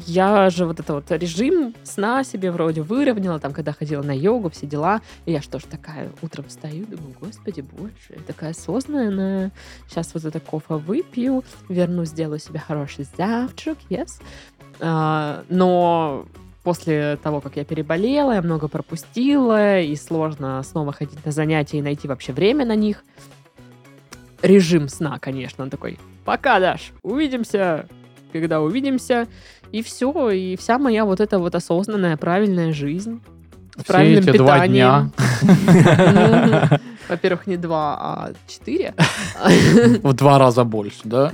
Я же вот это вот режим сна себе вроде выровняла, там, когда ходила на йогу, все дела. И я что ж такая, утром встаю, думаю, господи, боже, я такая осознанная. Сейчас вот это кофе выпью, вернусь, сделаю себе хороший завтрак, yes. А, но после того, как я переболела, я много пропустила, и сложно снова ходить на занятия и найти вообще время на них. Режим сна, конечно, он такой, пока, Даш, увидимся, когда увидимся, и все, и вся моя вот эта вот осознанная, правильная жизнь с Все правильным эти два питанием. дня *laughs* Мгм. Во-первых, не два, а четыре. *laughs* в два раза больше, да?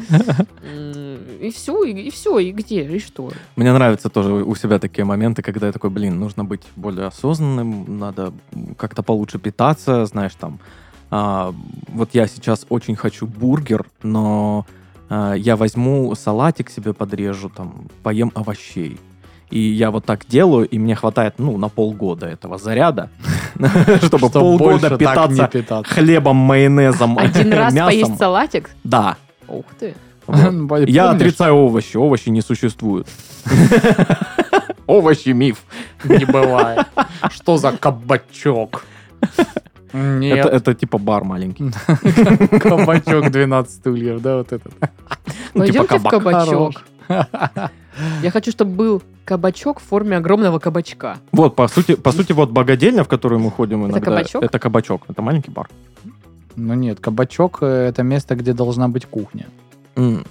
И все, и все, и где, и что. Мне нравятся тоже у себя такие моменты, когда я такой, блин, нужно быть более осознанным, надо как-то получше питаться, знаешь, там. а, вот я сейчас очень хочу бургер, но а, я возьму салатик себе подрежу, там, поем овощей. И я вот так делаю, и мне хватает, ну, на полгода этого заряда, *laughs* *laughs* чтобы Чтоб полгода питаться хлебом, майонезом, Один *laughs* раз поесть салатик? Да. Ух ты. Вот. Я отрицаю овощи, овощи не существуют. Овощи миф. Не бывает. Что за кабачок? Это, Нет, это типа бар маленький. кабачок 12 стульев, да, вот этот. Ну, типа Пойдемте в кабак. кабачок. Я хочу, чтобы был кабачок в форме огромного кабачка. Вот, по сути, по сути, вот богадельня, в которую мы ходим Это иногда. кабачок? Это кабачок. Это маленький бар. Ну нет, кабачок э, это место, где должна быть кухня. М.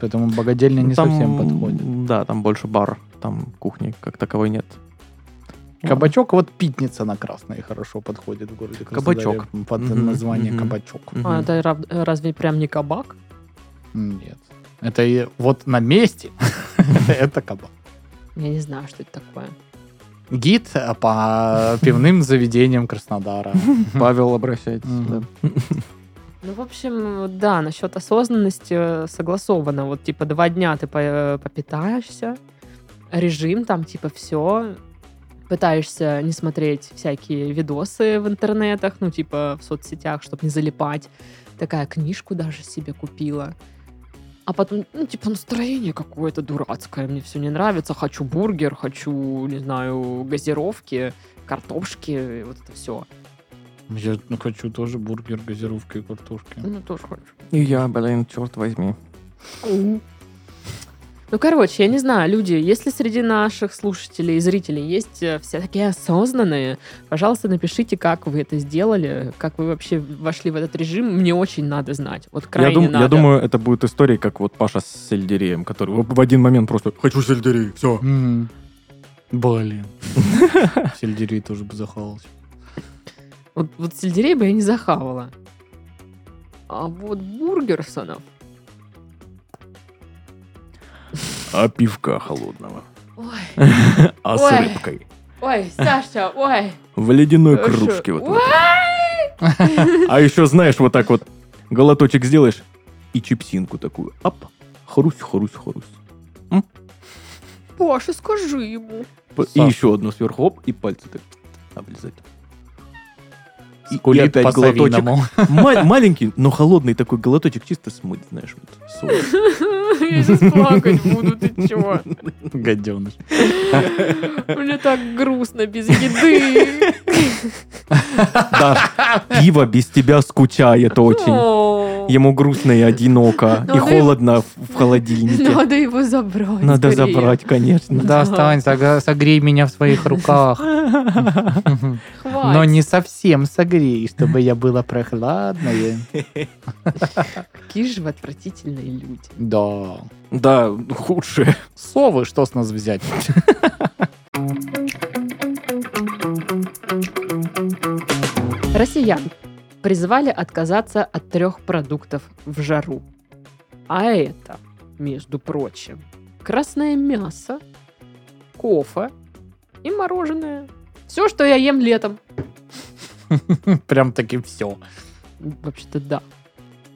Поэтому богадельня не Ну, Там, совсем подходит. Да, там больше бар. Там кухни как таковой нет. Кабачок, вот питница на красной хорошо подходит в городе Краснодаре Кабачок. Под Мгм, название мгм. кабачок. Мгм. А это рав- разве прям не кабак? Нет. Это и вот на месте *laughs* это кабак. Я не знаю, что это такое. Гид по пивным заведениям Краснодара. *laughs* Павел, да. *laughs* Ну, в общем, да, насчет осознанности э, согласовано. Вот, типа, два дня ты по- попитаешься, режим там, типа, все. Пытаешься не смотреть всякие видосы в интернетах, ну, типа, в соцсетях, чтобы не залипать. Такая книжку даже себе купила. А потом, ну, типа, настроение какое-то дурацкое. Мне все не нравится. Хочу бургер, хочу, не знаю, газировки, картошки, вот это все. Я ну, хочу тоже бургер, газировки и картошки. Ну, тоже хочу. И я, блин, черт возьми. Ну, короче, я не знаю, люди, если среди наших слушателей и зрителей есть э, все такие осознанные, пожалуйста, напишите, как вы это сделали, как вы вообще вошли в этот режим. Мне очень надо знать. Вот Я, крайне дум- надо. я думаю, это будет история, как вот Паша с сельдереем, который в один момент просто «хочу сельдерей, все». М. Блин. *laughs* Сельдерей тоже бы захавался. Вот, вот сельдерей бы я не захавала. А вот бургерсонов... А пивка холодного. Ой, *laughs* А Ой. с рыбкой. ой, Саша, ой. В ледяной Хорошо. кружке. Вот. А еще, знаешь, вот так вот глоточек сделаешь и чипсинку такую. Ап. Хрусь, хрусь, хрусь. Паша, скажи ему. И еще одну сверху, оп, и пальцы так облизать. И- и Скулит опять глоточек. маленький, но холодный такой глоточек, чисто смыть, знаешь, вот. *laughs* Я сейчас плакать буду, ты чего? Гаденыш. Мне так грустно без еды. Да, пиво без тебя скучает очень. Ему грустно и одиноко, *laughs* и холодно в в холодильнике. *laughs* Надо его забрать. Надо скорее. забрать, конечно. Да, стань, согрей меня в своих *laughs* руках. Хватит. Но не совсем согрей, чтобы я была прохладная. Какие же вы отвратительные люди. Да. Да, худшее. Совы, что с нас взять? Россиян призвали отказаться от трех продуктов в жару. А это, между прочим, красное мясо, кофе и мороженое. Все, что я ем летом. *laughs* Прям таки все. Вообще-то да.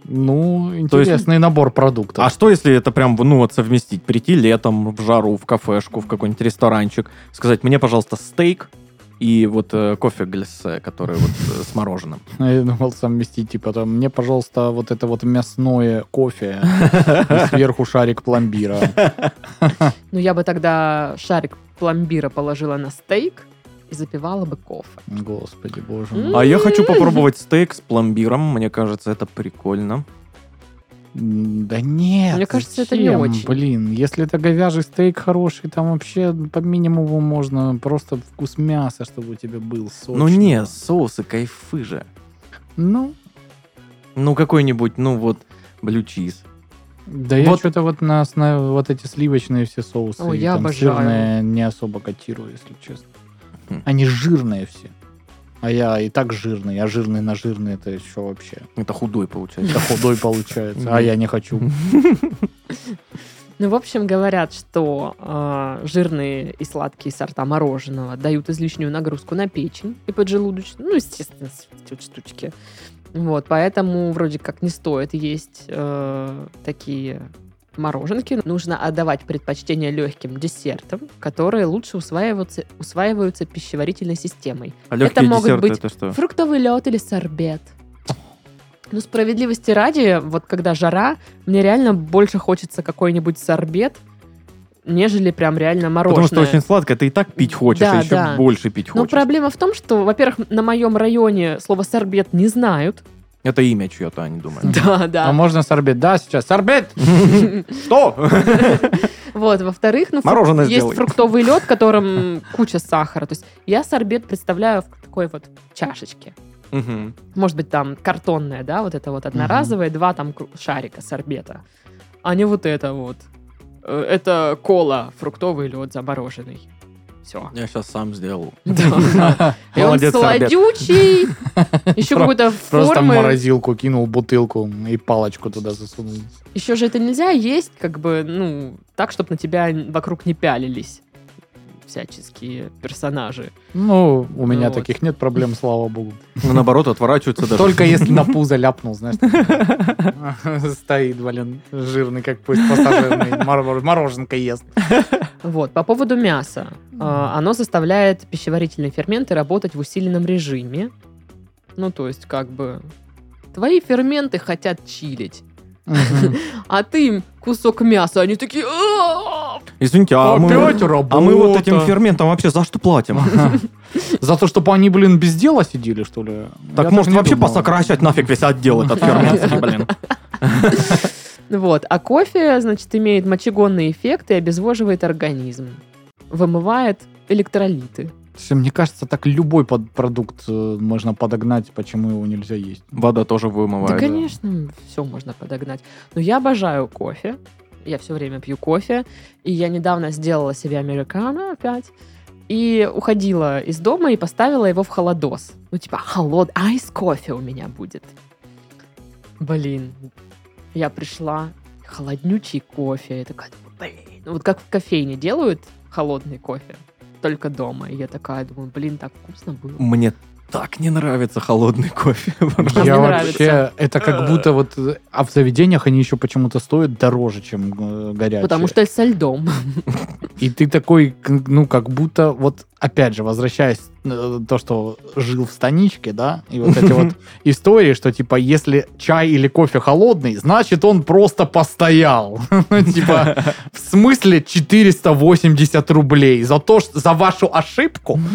Ну, То есть- интересный набор продуктов. А что, если это прям, ну, вот совместить? Прийти летом в жару, в кафешку, в какой-нибудь ресторанчик, сказать, мне, пожалуйста, стейк и вот э, кофе глиссе, который вот э, с мороженым. *laughs* Я думал совместить, типа, там, мне, пожалуйста, вот это вот мясное кофе и *laughs* сверху шарик пломбира. *laughs* Ну, я бы тогда шарик пломбира положила на стейк и запивала бы кофе. Господи, боже мой. А я хочу попробовать стейк с пломбиром. Мне кажется, это прикольно. Да нет. Мне кажется, это не зачем? очень. Блин, если это говяжий стейк хороший, там вообще по минимуму можно просто вкус мяса, чтобы у тебя был сочный. Ну не, соусы кайфы же. Ну, Ну какой-нибудь, ну вот, блю-чиз. да я Вот- что-то вот на основе вот эти сливочные все соусы, и я там обожаю. сырные не особо котирую, если честно. Хм. Они жирные все. А я и так жирный, а жирный на жирный это еще вообще. Это худой получается. Это худой получается, а я не хочу. *laughs* Ну, в общем, говорят, что э, жирные и сладкие сорта мороженого дают излишнюю нагрузку на печень и поджелудочную. Ну, естественно, эти вот штучки. Вот, поэтому вроде как не стоит есть э, такие мороженки. Нужно отдавать предпочтение легким десертам, которые лучше усваиваются, усваиваются пищеварительной системой. А легкие могут быть это что? Фруктовый лед или сорбет. Ну, справедливости ради, вот когда жара, мне реально больше хочется какой-нибудь сорбет, нежели прям реально мороженое. Потому что очень сладко, ты и так пить хочешь, Да, а еще да. больше пить Но хочешь. проблема в том, что, во-первых, на моем районе слово сорбет не знают. Это имя чье-то, они думают. Да, А да. можно сорбет? Да, сейчас. Сорбет! *laughs* Что? *laughs* Вот, во-вторых, ну, Мороженое есть сделай. фруктовый лед, в котором *laughs* куча сахара. То есть я сорбет представляю в такой вот чашечке. Мгм. может быть, там картонная, да, вот это вот одноразовая, два там шарика сорбета, а не вот это вот. Э, Это кола, фруктовый лед замороженный. Все. Я сейчас сам сделал. Да. *laughs* И он Молодец, сладючий. *laughs* Еще какой-то Просто в формы. морозилку кинул бутылку и палочку туда засунул. Еще же это нельзя есть, как бы, ну, так, чтобы на тебя вокруг не пялились. Всяческие персонажи. Ну, у меня Вот. таких нет проблем, слава богу. Ну, наоборот, отворачиваются даже. Только если на пузо ляпнул, знаешь. *laughs* Стоит, блин, жирный, как пусть пассажирный, мор- мороженка ест. Вот, по поводу мяса. А, Оно заставляет пищеварительные ферменты работать в усиленном режиме. Ну, то есть, как бы, твои ферменты хотят чилить, *laughs* а ты им кусок мяса, они такие... Извините, а мы, а мы вот этим ферментам вообще за что платим? За то, чтобы они, блин, без дела сидели, что ли? Так может вообще посокращать нафиг весь отдел этот ферментский, блин. *laughs* Вот, а кофе, значит, имеет мочегонный эффект и обезвоживает организм. Вымывает электролиты. Мне кажется, так любой под- продукт э, можно подогнать, почему его нельзя есть. Вода тоже Да, вымывает. конечно, все можно подогнать. Но я обожаю кофе. Я все время пью кофе. И я недавно сделала себе американо опять. И уходила из дома и поставила его в холодос. Ну, типа, холод, айс кофе у меня будет. Блин, я пришла, холоднючий кофе. Я такая, блин. Вот как в кофейне делают холодный кофе, только дома. И я такая думаю, блин, так вкусно было. Мне так не нравится холодный кофе. *laughs* Я вообще, это как будто вот, а в заведениях они еще почему-то стоят дороже, чем э, горячие. Потому что со льдом. И ты такой, ну, как будто, вот, опять же, возвращаясь э, то, что жил в станичке, да, и вот эти вот *laughs* истории, что, типа, если чай или кофе холодный, значит, он просто постоял. *laughs* Ну, Типа, в смысле 480 рублей за то, за вашу ошибку? *laughs*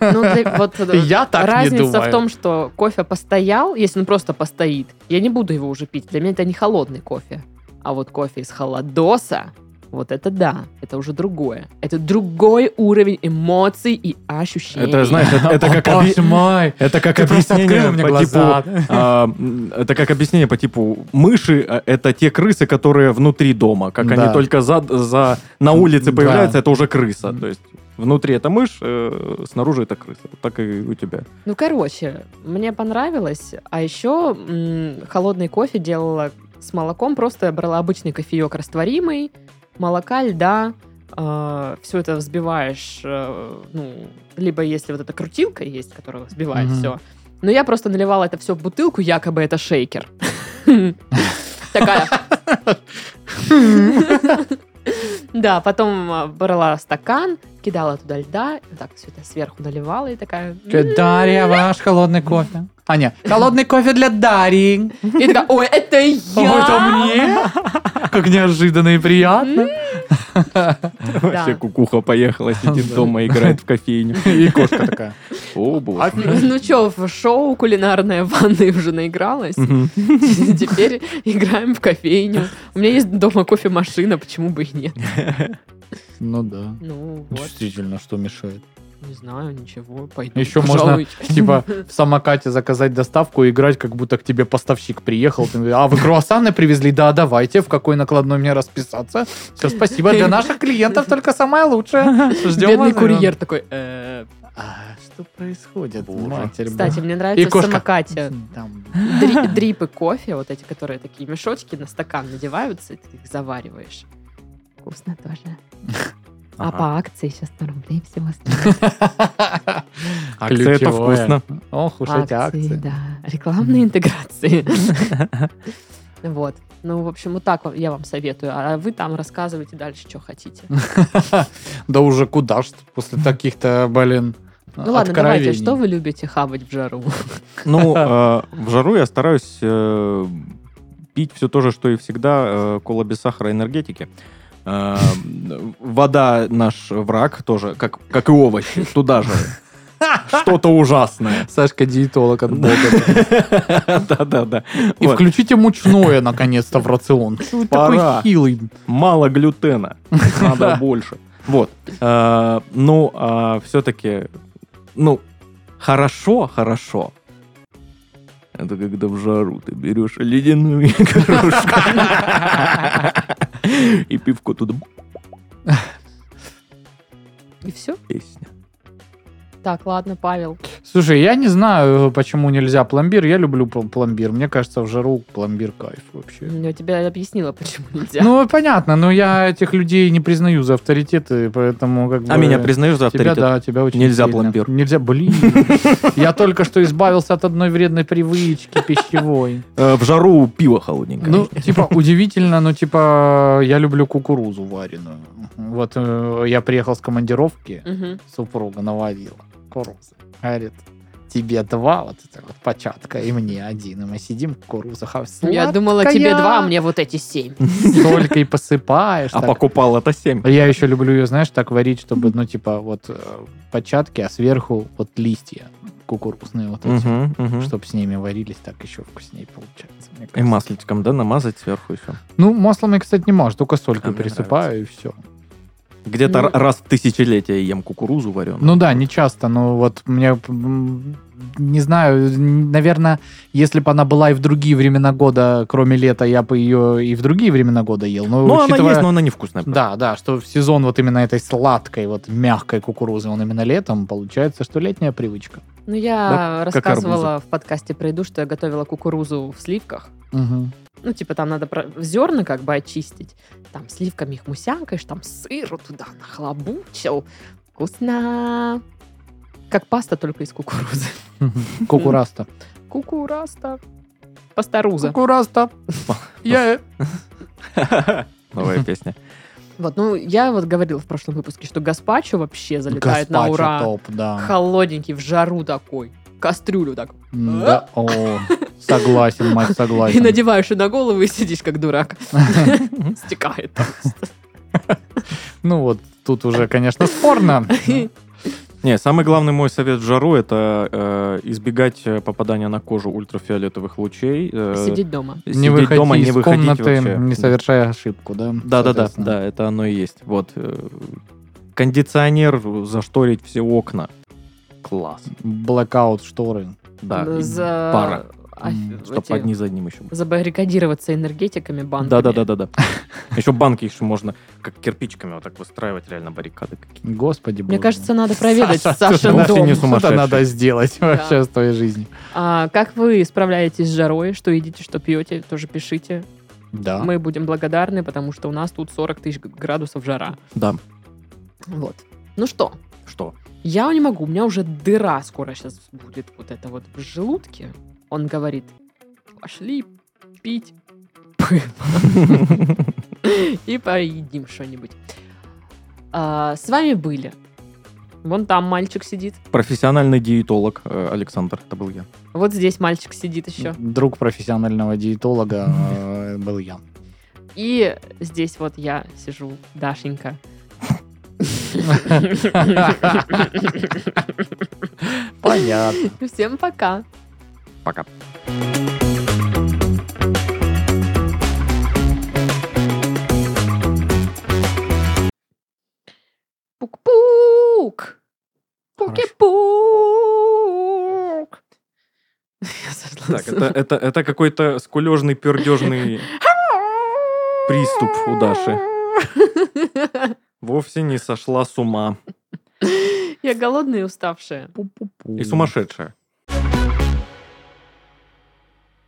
Ну, э, Я так не разница думаю. в том, что кофе постоял, если он просто постоит, я не буду его уже пить. Для меня это не холодный кофе. А вот кофе из холодоса, вот это да, это уже другое. Это другой уровень эмоций и ощущений. Это, знаешь, это, это как О, объ- боже мой. это как Ты объяснение мне по глаза. типу, а, это как объяснение по типу мыши а, это те крысы, которые внутри дома, как Да. они только за, за на улице Да. появляются, это уже крыса, то есть внутри это мышь, э, снаружи это крыса, Вот так и у тебя. Ну, короче, мне понравилось. А еще м, холодный кофе делала с молоком. Просто я брала обычный кофеек растворимый, молока, льда. все это взбиваешь, э, ну, либо если вот эта крутилка есть, которая взбивает Мгм. все. Но я просто наливала это все в бутылку, якобы это шейкер. *laughs* Такая. *laughs* Да, потом а, брала стакан, кидала туда льда, так все это сверху наливала и такая... «М, Дарья, ваш холодный кофе. А, нет, холодный кофе для Дарьи. И такая, ой, это Ой, это я! мне? Как неожиданно и приятно. *laughs* Вообще кукуха поехала, сидит дома, играет в кофейню. *laughs* И кошка такая. О, боже. Ну что, в шоу кулинарное в ванной уже наигралась. Теперь играем в кофейню. У меня есть дома кофемашина, почему бы и нет? *laughs* Ну да. Ну вот, Действительно, что мешает? Не знаю, ничего, пойду. Еще можно, *laughs* типа, в самокате заказать доставку и играть, как будто к тебе поставщик приехал. Ты а вы круассаны привезли? Да, давайте. В какой накладной мне расписаться? Все, спасибо. Для наших клиентов *laughs* только самое лучшее. Ждем Бедный вас, курьер такой, «Э, А, что происходит? Боже. Матерь Кстати, мне И нравится в самокате Там. дри- дрипы кофе, вот эти, которые такие мешочки на стакан надеваются, и ты их завариваешь. Вкусно тоже. *laughs* А Ага. по акции сейчас 100 рублей всего стоит. Акция это вкусно. Ох уж эти акции. да. Рекламные интеграции. *laughs* Вот. Ну, в общем, вот так я вам советую. А вы там рассказывайте дальше, что хотите. *laughs* Да уже куда ж после таких-то, блин, Ну ладно, давайте, откровений. что вы любите хавать в жару? *laughs* Ну, э, в жару я стараюсь э, пить все то же, что и всегда, э, кола без сахара энергетики. Э, Вода наш враг тоже, как, как и овощи, туда же. Что-то ужасное. Сашка диетолог от бога. *laughs* Да-да-да. И включите мучное, наконец-то, в рацион. Пора. такой хилый? Мало глютена, надо больше. Вот. Э, Ну, все-таки, ну, хорошо, хорошо. Это когда в жару ты берешь ледяную кружку *laughs* и пивко туда И все? песня. Так, ладно, Павел. Слушай, я не знаю, почему нельзя пломбир. Я люблю пл- пломбир. Мне кажется, в жару пломбир кайф вообще. Я тебе объяснила, почему нельзя. Ну, понятно, но я этих людей не признаю за авторитеты, поэтому как бы... А меня признаешь за Тебя, авторитет? да, тебя очень Нельзя сильно. пломбир. Нельзя, блин. *laughs* Я только что избавился от одной вредной привычки пищевой. Э, В жару пиво холодненькое. Ну, типа, удивительно, но, типа, я люблю кукурузу вареную. Вот э, я приехал с командировки, супруга наварила кукурузы. Говорит, тебе два, вот это вот початка, и мне один. И мы сидим, кукуруза хав- Я думала, тебе два, а мне вот эти семь. *laughs* Только и посыпаешь. а так. покупал это 7. Я еще люблю ее, знаешь, так варить, чтобы, ну, типа, вот э, початки, а сверху вот листья кукурузные вот эти. Чтобы с ними варились, так еще вкуснее получается. И масличком, да, намазать сверху еще. Ну, маслом я, кстати, не можешь, только солькой А пересыпаю, и все. Где-то Ну. раз в тысячелетие ем кукурузу вареную. Ну да, не часто, но вот мне, не знаю, наверное, если бы она была и в другие времена года, кроме лета, я бы ее и в другие времена года ел. Но, Ну, она учитывая- есть, но она невкусная. Да, да, что в сезон вот именно этой сладкой, вот мягкой кукурузы, он именно летом, получается, что летняя привычка. Ну, я Да, рассказывала в подкасте про еду, что я готовила кукурузу в сливках. Мгм. Ну, типа, там надо про- зерна как бы очистить. Там сливками их мусянкаешь, там сыру туда нахлобучил. Вкусно. Как паста, только из кукурузы. *laughs* Кукураста. Кукураста. Пасторуза. Кукураста. Я... Новая песня. Вот, ну, я вот говорила в прошлом выпуске, что гаспачо вообще залетает на ура. топ, да. Холодненький, в жару такой. Кастрюлю так. Да, О, согласен, мать, И согласен. надеваешь ее на голову и сидишь как дурак. *laughs* Стекает. Ну вот, тут уже, конечно, спорно. Не, самый главный мой совет в жару это э, избегать э, попадания на кожу ультрафиолетовых лучей. э, Сидеть дома. Не сидеть выходи дома, не из выходить комнаты, вообще. не совершая ошибку, да? Да, да, да, да, это оно и есть. Вот. э, Кондиционер, зашторить все окна. Класс. Блэкаут шторы. Да. За... пара. а, М, Чтоб эти- одни за одним еще были. Забаррикадироваться энергетиками, банками. Да, да, да, да, да. Еще банки еще можно как кирпичиками вот так выстраивать реально баррикады какие. Господи Мне кажется, надо проведать Саша, Сашин дом. Что-то надо сделать вообще с твоей жизнью. А, как вы справляетесь с жарой? Что едите, что пьете? Тоже пишите. Да. Мы будем благодарны, потому что у нас тут 40 тысяч градусов жара. Да. Вот. Ну что, Что? Я не могу, у меня уже дыра скоро сейчас будет вот это вот в желудке. Он говорит, пошли пить *laughs* и поедим что-нибудь. А, С вами были. Вон там мальчик сидит. Профессиональный диетолог э, Александр, это был я. Вот здесь мальчик сидит еще. Друг профессионального диетолога э, был я. И здесь вот я сижу, Дашенька. Понятно. Всем пока. Пока. Пук-пук. Пуки-пук. Так, это, это, это какой-то скулежный, пердежный *laughs* приступ у Даши. *laughs* Вовсе не сошла с ума. *laughs* Я голодная и уставшая. И сумасшедшая.